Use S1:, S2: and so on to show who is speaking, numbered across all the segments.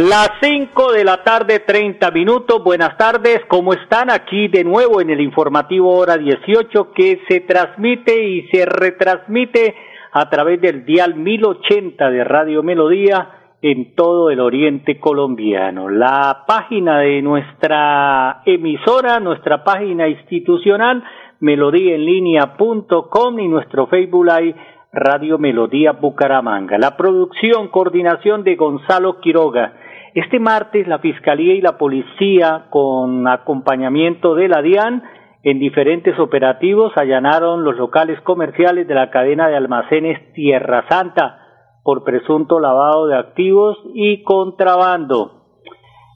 S1: Las 5 de la tarde, 30 minutos. Buenas tardes, ¿cómo están? Aquí de nuevo en el informativo Hora 18 que se transmite y se retransmite a través del dial 1080 de Radio Melodía en todo el oriente colombiano. La página de nuestra emisora, nuestra página institucional, melodíaenlínea.com y nuestro Facebook Live Radio Melodía Bucaramanga. La producción, coordinación de Gonzalo Quiroga. Este martes la Fiscalía y la Policía, con acompañamiento de la DIAN, en diferentes operativos allanaron los locales comerciales de la cadena de almacenes Tierra Santa por presunto lavado de activos y contrabando.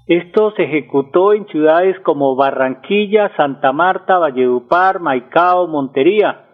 S1: Esto se ejecutó en ciudades como Barranquilla, Santa Marta, Valledupar, Maicao, Montería.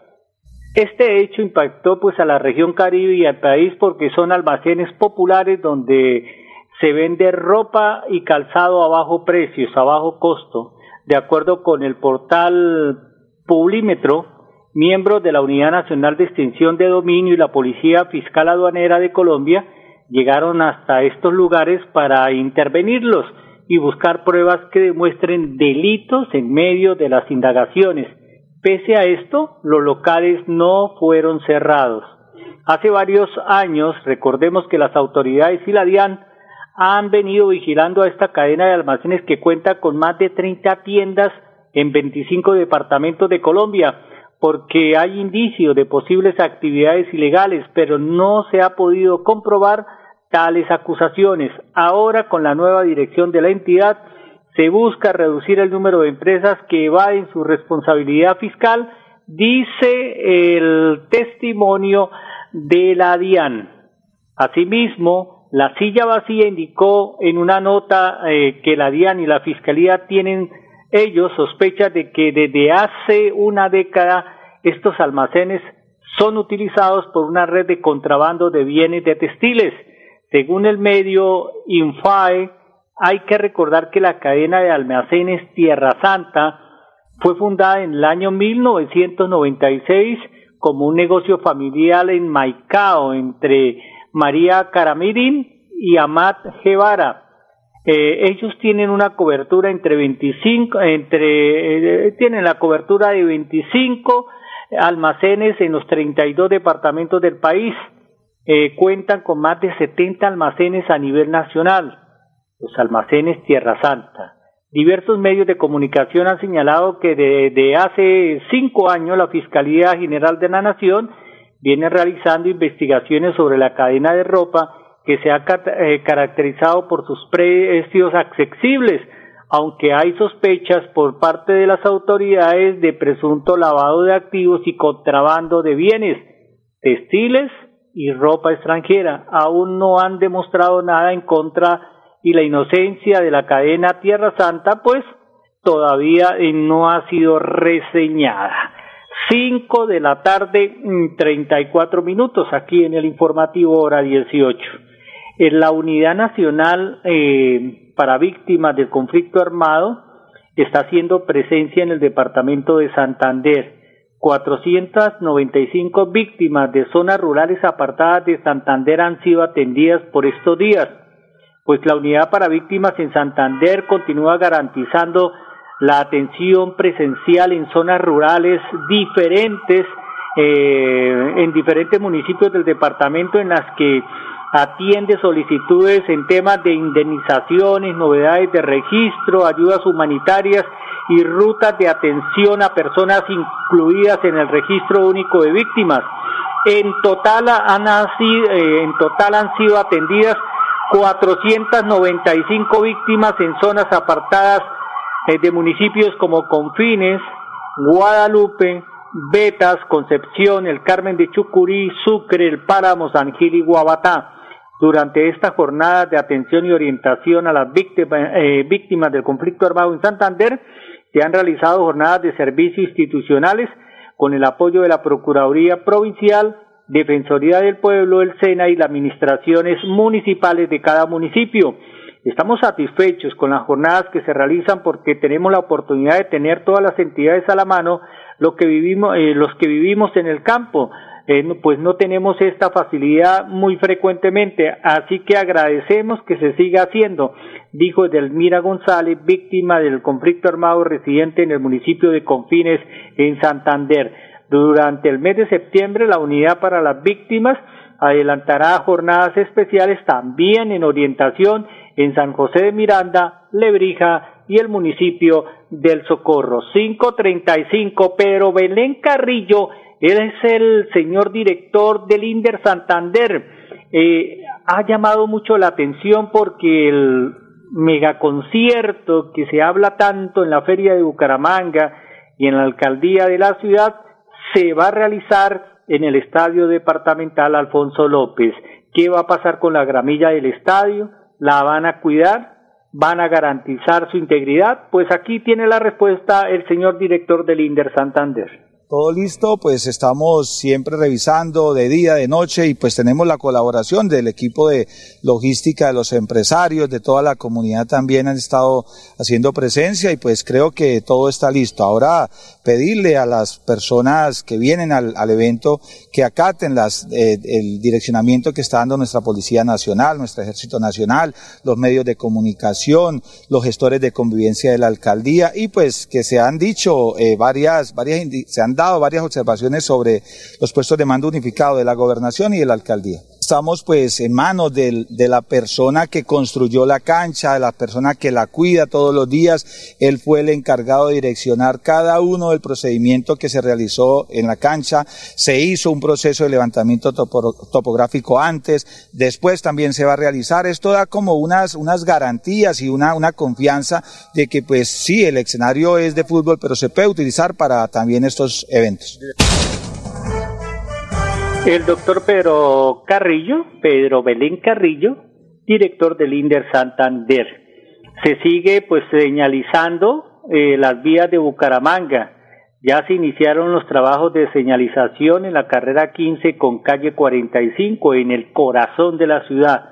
S1: Este hecho impactó pues a la región Caribe y al país porque son almacenes populares donde se vende ropa y calzado a bajo precios, a bajo costo. De acuerdo con el portal Publímetro, miembros de la Unidad Nacional de Extinción de Dominio y la Policía Fiscal Aduanera de Colombia llegaron hasta estos lugares para intervenirlos y buscar pruebas que demuestren delitos en medio de las indagaciones. Pese a esto, los locales no fueron cerrados. Hace varios años, recordemos que las autoridades y la DIAN han venido vigilando a esta cadena de almacenes que cuenta con más de 30 tiendas en 25 departamentos de Colombia, porque hay indicios de posibles actividades ilegales, pero no se ha podido comprobar tales acusaciones. Ahora, con la nueva dirección de la entidad, se busca reducir el número de empresas que evaden su responsabilidad fiscal, dice el testimonio de la DIAN. Asimismo, la silla vacía indicó en una nota eh, que la DIAN y la Fiscalía tienen ellos sospechas de que desde hace una década estos almacenes son utilizados por una red de contrabando de bienes de textiles. Según el medio Infae, hay que recordar que la cadena de almacenes Tierra Santa fue fundada en el año 1996 como un negocio familiar en Maicao entre María Caramirín y Amat Guevara. Eh, ellos tienen una cobertura entre 25, entre, eh, tienen la cobertura de 25 almacenes en los 32 departamentos del país. Eh, cuentan con más de 70 almacenes a nivel nacional, los almacenes Tierra Santa. Diversos medios de comunicación han señalado que desde hace cinco años la Fiscalía General de la Nación viene realizando investigaciones sobre la cadena de ropa que se ha eh, caracterizado por sus precios accesibles, aunque hay sospechas por parte de las autoridades de presunto lavado de activos y contrabando de bienes, textiles y ropa extranjera. Aún no han demostrado nada en contra y la inocencia de la cadena Tierra Santa, pues todavía no ha sido reseñada. Cinco de la tarde, mm, treinta y cuatro minutos aquí en el informativo hora dieciocho. En la Unidad Nacional eh, para víctimas del conflicto armado está haciendo presencia en el departamento de Santander. 495 víctimas de zonas rurales apartadas de Santander han sido atendidas por estos días, pues la unidad para víctimas en Santander continúa garantizando la atención presencial en zonas rurales diferentes, eh, en diferentes municipios del departamento en las que atiende solicitudes en temas de indemnizaciones, novedades de registro, ayudas humanitarias y rutas de atención a personas incluidas en el registro único de víctimas. En total han, eh, en total han sido atendidas 495 víctimas en zonas apartadas de municipios como Confines, Guadalupe, Betas, Concepción, el Carmen de Chucurí, Sucre, el Páramo, San Gil y Guabatá. durante esta jornada de atención y orientación a las víctimas, eh, víctimas del conflicto armado en Santander, se han realizado jornadas de servicio institucionales con el apoyo de la Procuraduría Provincial, Defensoría del Pueblo, el SENA y las administraciones municipales de cada municipio. Estamos satisfechos con las jornadas que se realizan porque tenemos la oportunidad de tener todas las entidades a la mano, lo que vivimos, eh, los que vivimos en el campo, eh, pues no tenemos esta facilidad muy frecuentemente, así que agradecemos que se siga haciendo, dijo Delmira González, víctima del conflicto armado residente en el municipio de Confines, en Santander. Durante el mes de septiembre, la Unidad para las Víctimas adelantará jornadas especiales también en orientación en San José de Miranda, Lebrija y el municipio del Socorro. 535, pero Belén Carrillo es el señor director del INDER Santander. Eh, ha llamado mucho la atención porque el megaconcierto que se habla tanto en la feria de Bucaramanga y en la alcaldía de la ciudad se va a realizar en el estadio departamental Alfonso López. ¿Qué va a pasar con la gramilla del estadio? ¿La van a cuidar? ¿Van a garantizar su integridad? Pues aquí tiene la respuesta el señor director del INDER Santander
S2: todo listo, pues estamos siempre revisando de día, de noche y pues tenemos la colaboración del equipo de logística de los empresarios, de toda la comunidad también han estado haciendo presencia y pues creo que todo está listo. Ahora pedirle a las personas que vienen al, evento que acaten las, eh, el direccionamiento que está dando nuestra Policía Nacional, nuestro Ejército Nacional, los medios de comunicación, los gestores de convivencia de la alcaldía y pues que se han dicho eh, varias, varias, se han dado varias observaciones sobre los puestos de mando unificado de la gobernación y de la alcaldía. Estamos pues en manos de, la persona que construyó la cancha, de la persona que la cuida todos los días. Él fue el encargado de direccionar cada uno del procedimiento que se realizó en la cancha. Se hizo un proceso de levantamiento topográfico antes, después también se va a realizar. Esto da como unas, unas garantías y una, una confianza de que pues sí, el escenario es de fútbol, pero se puede utilizar para también estos eventos.
S1: El doctor Pedro Carrillo, Pedro Belén Carrillo, director del INDER Santander. Se sigue pues señalizando eh, las vías de Bucaramanga. Ya se iniciaron los trabajos de señalización en la carrera 15 con calle 45 en el corazón de la ciudad.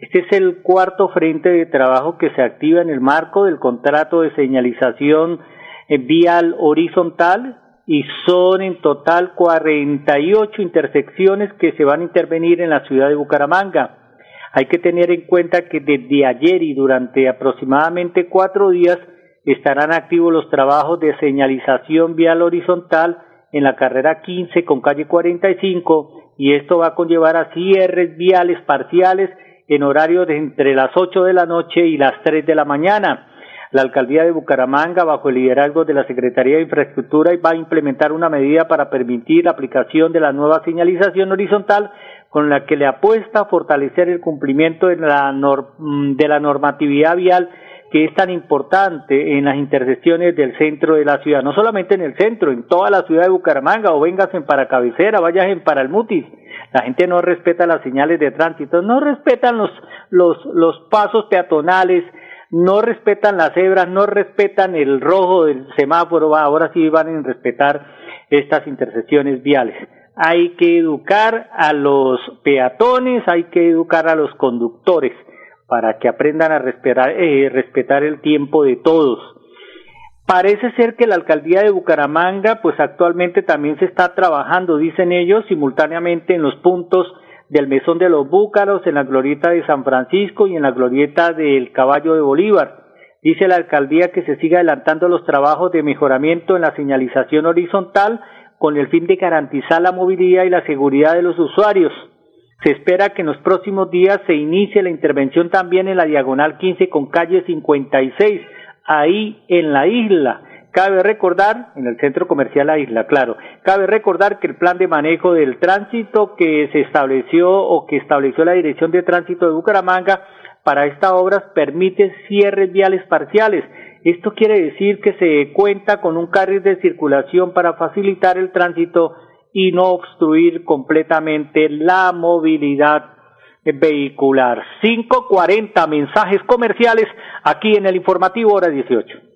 S1: Este es el cuarto frente de trabajo que se activa en el marco del contrato de señalización eh, vial horizontal y son en total 48 intersecciones que se van a intervenir en la ciudad de Bucaramanga. Hay que tener en cuenta que desde ayer y durante aproximadamente cuatro días estarán activos los trabajos de señalización vial horizontal en la carrera 15 con calle 45 y esto va a conllevar a cierres viales parciales en horarios de entre las 8 de la noche y las 3 de la mañana. La alcaldía de Bucaramanga, bajo el liderazgo de la Secretaría de Infraestructura, va a implementar una medida para permitir la aplicación de la nueva señalización horizontal con la que le apuesta a fortalecer el cumplimiento de la, mm, de la normatividad vial que es tan importante en las intersecciones del centro de la ciudad, no solamente en el centro, en toda la ciudad de Bucaramanga, o vengas en para cabecera, vayas en para el mutis. La gente no respeta las señales de tránsito, no respetan los, los, los pasos peatonales, no respetan las cebras, no respetan el rojo del semáforo, ahora sí van a respetar estas intersecciones viales. Hay que educar a los peatones, hay que educar a los conductores para que aprendan a respetar, eh, respetar el tiempo de todos. Parece ser que la alcaldía de Bucaramanga, pues actualmente también se está trabajando, dicen ellos, simultáneamente en los puntos del Mesón de los Búcaros, en la glorieta de San Francisco y en la glorieta del Caballo de Bolívar. Dice la alcaldía que se siga adelantando los trabajos de mejoramiento en la señalización horizontal con el fin de garantizar la movilidad y la seguridad de los usuarios. Se espera que en los próximos días se inicie la intervención también en la diagonal 15 con calle 56, ahí en la isla. Cabe recordar, en el centro comercial La Isla, claro, cabe recordar que el plan de manejo del tránsito que se estableció o que estableció la Dirección de Tránsito de Bucaramanga para esta obra permite cierres viales parciales. Esto quiere decir que se cuenta con un carril de circulación para facilitar el tránsito y no obstruir completamente la movilidad vehicular. 540 mensajes comerciales aquí en el informativo hora 18.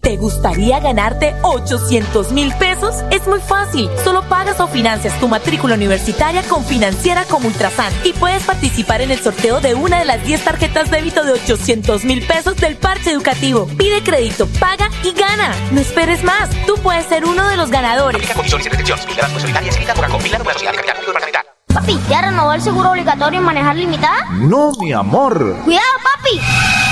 S3: ¿Te gustaría ganarte 800 mil pesos? Es muy fácil. Solo pagas o financias tu matrícula universitaria con Financiera como Ultrasan y puedes participar en el sorteo de una de las 10 tarjetas débito de 800 mil pesos del parche educativo. Pide crédito, paga y gana. No esperes más. Tú puedes ser uno de los ganadores.
S4: Papi, ¿ya renovó el seguro obligatorio en manejar limitada?
S5: No, mi amor.
S4: ¡Cuidado, papi!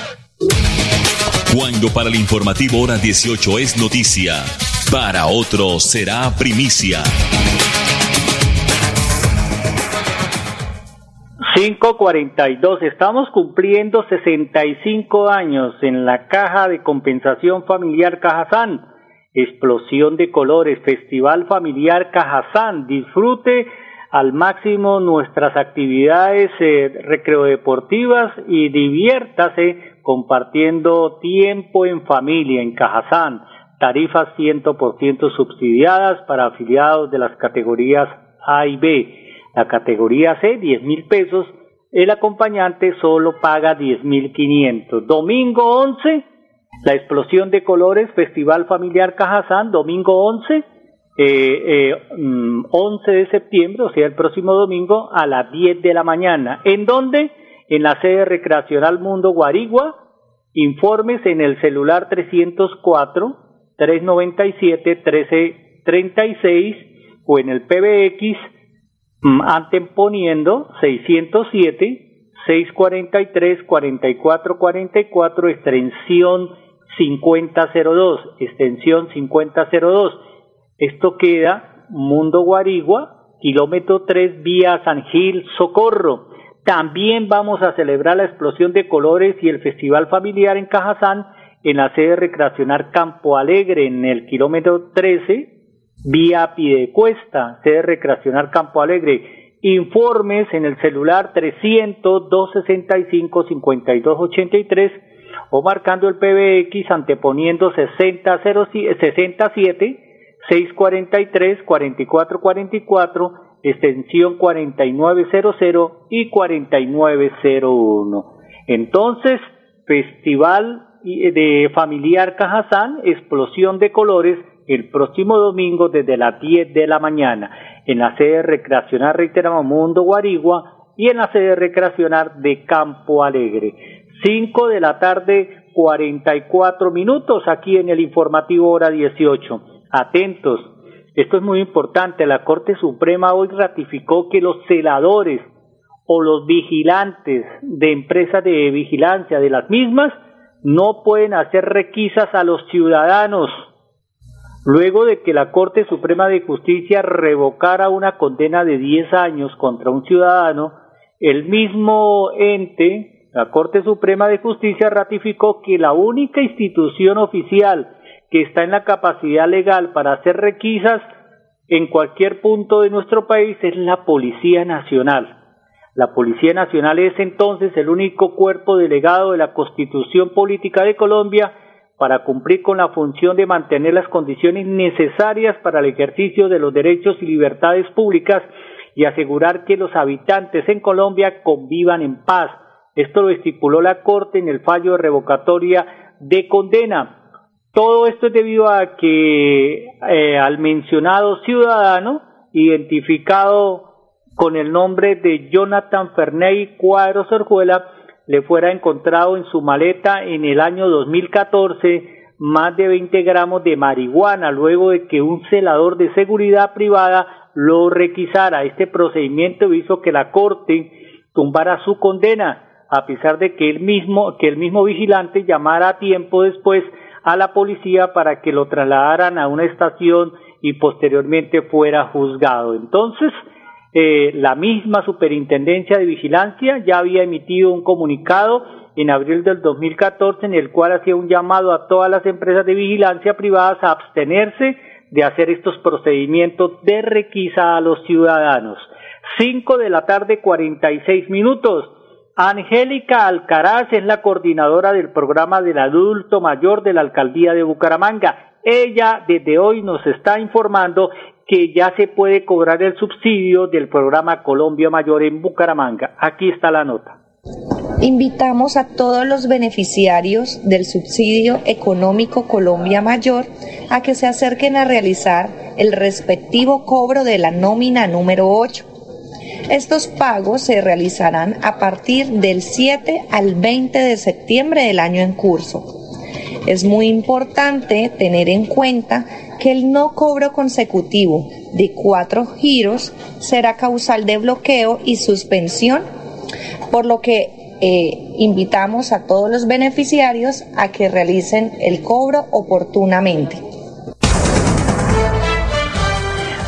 S6: Cuando para el informativo hora 18 es noticia, para otro será primicia.
S1: 542. Estamos cumpliendo 65 años en la Caja de Compensación Familiar Cajazán. Explosión de colores, Festival Familiar Cajazán. Disfrute al máximo nuestras actividades eh, recreodeportivas y diviértase compartiendo tiempo en familia en Cajazán, tarifas 100% subsidiadas para afiliados de las categorías A y B. La categoría C, 10 mil pesos, el acompañante solo paga 10 mil 500. Domingo 11, la explosión de colores, Festival Familiar Cajazán, domingo 11, eh, eh, 11 mm, de septiembre, o sea, el próximo domingo a las 10 de la mañana. ¿En dónde? En la sede recreacional Mundo Guarigua. Informes en el celular 304 397 1336 o en el PBX mm, anteponiendo 607 643 4444 extensión 5002 extensión 5002 esto queda Mundo Guarigua kilómetro 3 vía San Gil Socorro también vamos a celebrar la explosión de colores y el festival familiar en Cajazán en la sede recreacional Campo Alegre en el kilómetro 13 vía Pidecuesta, sede recreacional Campo Alegre. Informes en el celular 300 265 5283 o marcando el PBX anteponiendo 6067 643 4444 extensión 4900 y 4901. Entonces, Festival de Familiar Cajazán, explosión de colores, el próximo domingo desde las 10 de la mañana, en la sede recreacional Reiteramo Mundo Guarigua y en la sede recreacional de Campo Alegre. 5 de la tarde, 44 minutos aquí en el informativo hora 18. Atentos, esto es muy importante. La Corte Suprema hoy ratificó que los celadores o los vigilantes de empresas de vigilancia de las mismas no pueden hacer requisas a los ciudadanos. Luego de que la Corte Suprema de Justicia revocara una condena de 10 años contra un ciudadano, el mismo ente, la Corte Suprema de Justicia, ratificó que la única institución oficial que está en la capacidad legal para hacer requisas en cualquier punto de nuestro país es la Policía Nacional. La Policía Nacional es entonces el único cuerpo delegado de la Constitución Política de Colombia para cumplir con la función de mantener las condiciones necesarias para el ejercicio de los derechos y libertades públicas y asegurar que los habitantes en Colombia convivan en paz. Esto lo estipuló la Corte en el fallo de revocatoria de condena. Todo esto es debido a que eh, al mencionado ciudadano, identificado con el nombre de Jonathan Ferney Cuadro Sorjuela, le fuera encontrado en su maleta en el año 2014 más de 20 gramos de marihuana, luego de que un celador de seguridad privada lo requisara. Este procedimiento hizo que la Corte tumbara su condena, a pesar de que el mismo, que el mismo vigilante llamara tiempo después a la policía para que lo trasladaran a una estación y posteriormente fuera juzgado. Entonces, eh, la misma Superintendencia de Vigilancia ya había emitido un comunicado en abril del 2014 en el cual hacía un llamado a todas las empresas de vigilancia privadas a abstenerse de hacer estos procedimientos de requisa a los ciudadanos. Cinco de la tarde, cuarenta y seis minutos. Angélica Alcaraz es la coordinadora del programa del adulto mayor de la alcaldía de Bucaramanga. Ella desde hoy nos está informando que ya se puede cobrar el subsidio del programa Colombia Mayor en Bucaramanga. Aquí está la nota.
S5: Invitamos a todos los beneficiarios del subsidio económico Colombia Mayor a que se acerquen a realizar el respectivo cobro de la nómina número 8 estos pagos se realizarán a partir del 7 al 20 de septiembre del año en curso. Es muy importante tener en cuenta que el no cobro consecutivo de cuatro giros será causal de bloqueo y suspensión, por lo que eh, invitamos a todos los beneficiarios a que realicen el cobro oportunamente.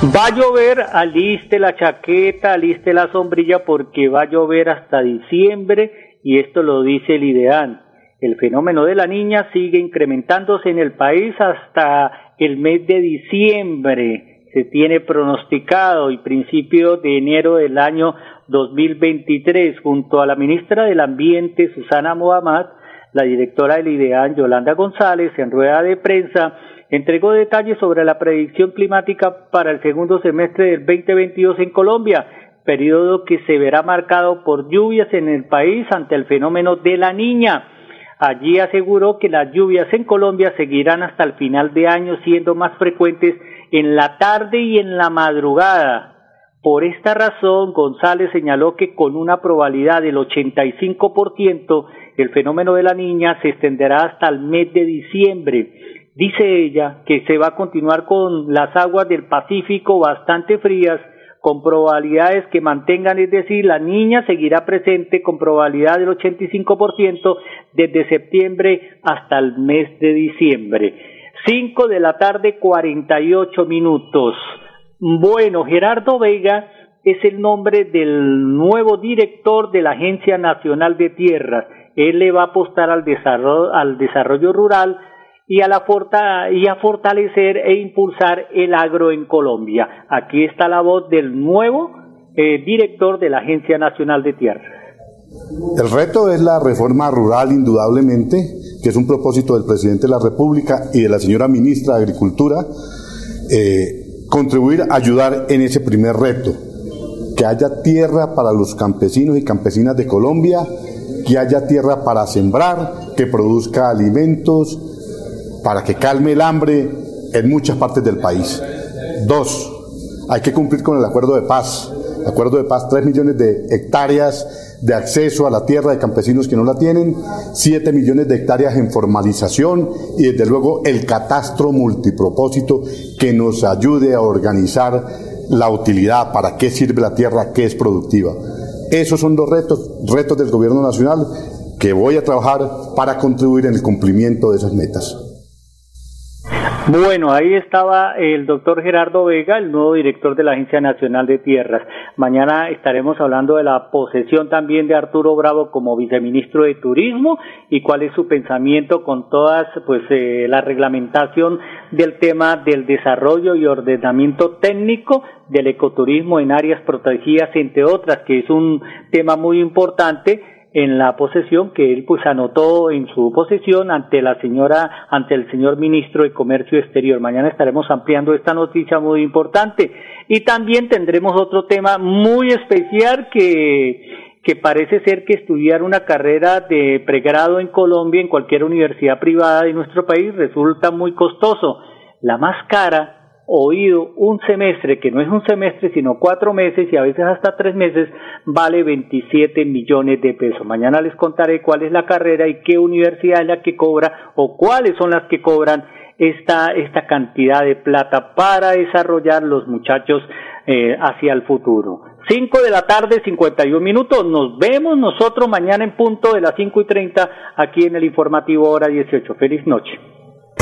S1: Va a llover, aliste la chaqueta, aliste la sombrilla porque va a llover hasta diciembre y esto lo dice el IDEAN. El fenómeno de la niña sigue incrementándose en el país hasta el mes de diciembre. Se tiene pronosticado y principio de enero del año 2023 junto a la ministra del Ambiente Susana Mohamed, la directora del IDEAN Yolanda González en rueda de prensa entregó detalles sobre la predicción climática para el segundo semestre del 2022 en Colombia, periodo que se verá marcado por lluvias en el país ante el fenómeno de la niña. Allí aseguró que las lluvias en Colombia seguirán hasta el final de año siendo más frecuentes en la tarde y en la madrugada. Por esta razón, González señaló que con una probabilidad del 85%, el fenómeno de la niña se extenderá hasta el mes de diciembre. Dice ella que se va a continuar con las aguas del Pacífico bastante frías, con probabilidades que mantengan, es decir, la niña seguirá presente con probabilidad del 85% desde septiembre hasta el mes de diciembre. 5 de la tarde, 48 minutos. Bueno, Gerardo Vega es el nombre del nuevo director de la Agencia Nacional de Tierras. Él le va a apostar al desarrollo, al desarrollo rural y a, la fortalecer e impulsar el agro en Colombia. Aquí está la voz del nuevo eh, director de la Agencia Nacional de Tierras.
S7: El reto es la reforma rural, indudablemente, que es un propósito del presidente de la República y de la señora ministra de Agricultura, eh, contribuir a ayudar en ese primer reto, que haya tierra para los campesinos y campesinas de Colombia, que haya tierra para sembrar, que produzca alimentos, para que calme el hambre en muchas partes del país. Dos, hay que cumplir con el acuerdo de paz. Acuerdo de paz, tres millones de hectáreas de acceso a la tierra de campesinos que no la tienen, siete millones de hectáreas en formalización y desde luego el catastro multipropósito que nos ayude a organizar la utilidad, para qué sirve la tierra, qué es productiva. Esos son los retos, retos del gobierno nacional que voy a trabajar para contribuir en el cumplimiento de esas metas.
S1: Bueno, ahí estaba el doctor Gerardo Vega, el nuevo director de la Agencia Nacional de Tierras. Mañana estaremos hablando de la posesión también de Arturo Bravo como viceministro de Turismo y cuál es su pensamiento con todas, pues, eh, la reglamentación del tema del desarrollo y ordenamiento técnico del ecoturismo en áreas protegidas, entre otras, que es un tema muy importante en la posesión que él pues anotó en su posesión ante la señora, ante el señor ministro de Comercio Exterior. Mañana estaremos ampliando esta noticia muy importante y también tendremos otro tema muy especial que que parece ser que estudiar una carrera de pregrado en Colombia en cualquier universidad privada de nuestro país resulta muy costoso. La más cara oído un semestre, que no es un semestre, sino cuatro meses y a veces hasta tres meses, vale 27 millones de pesos. Mañana les contaré cuál es la carrera y qué universidad es la que cobra o cuáles son las que cobran esta, esta cantidad de plata para desarrollar los muchachos eh, hacia el futuro. Cinco de la tarde, 51 minutos. Nos vemos nosotros mañana en punto de las cinco y treinta aquí en el informativo hora 18. Feliz noche.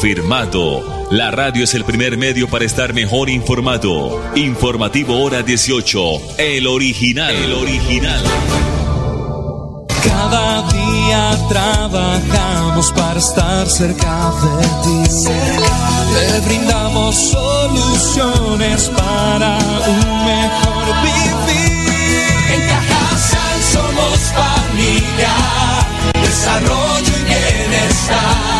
S6: Confirmado. La radio es el primer medio para estar mejor informado. Informativo Hora 18. El original. El original.
S8: Cada día trabajamos para estar cerca de ti. Te brindamos soluciones para un mejor vivir. En Cajasal somos familia, desarrollo y bienestar.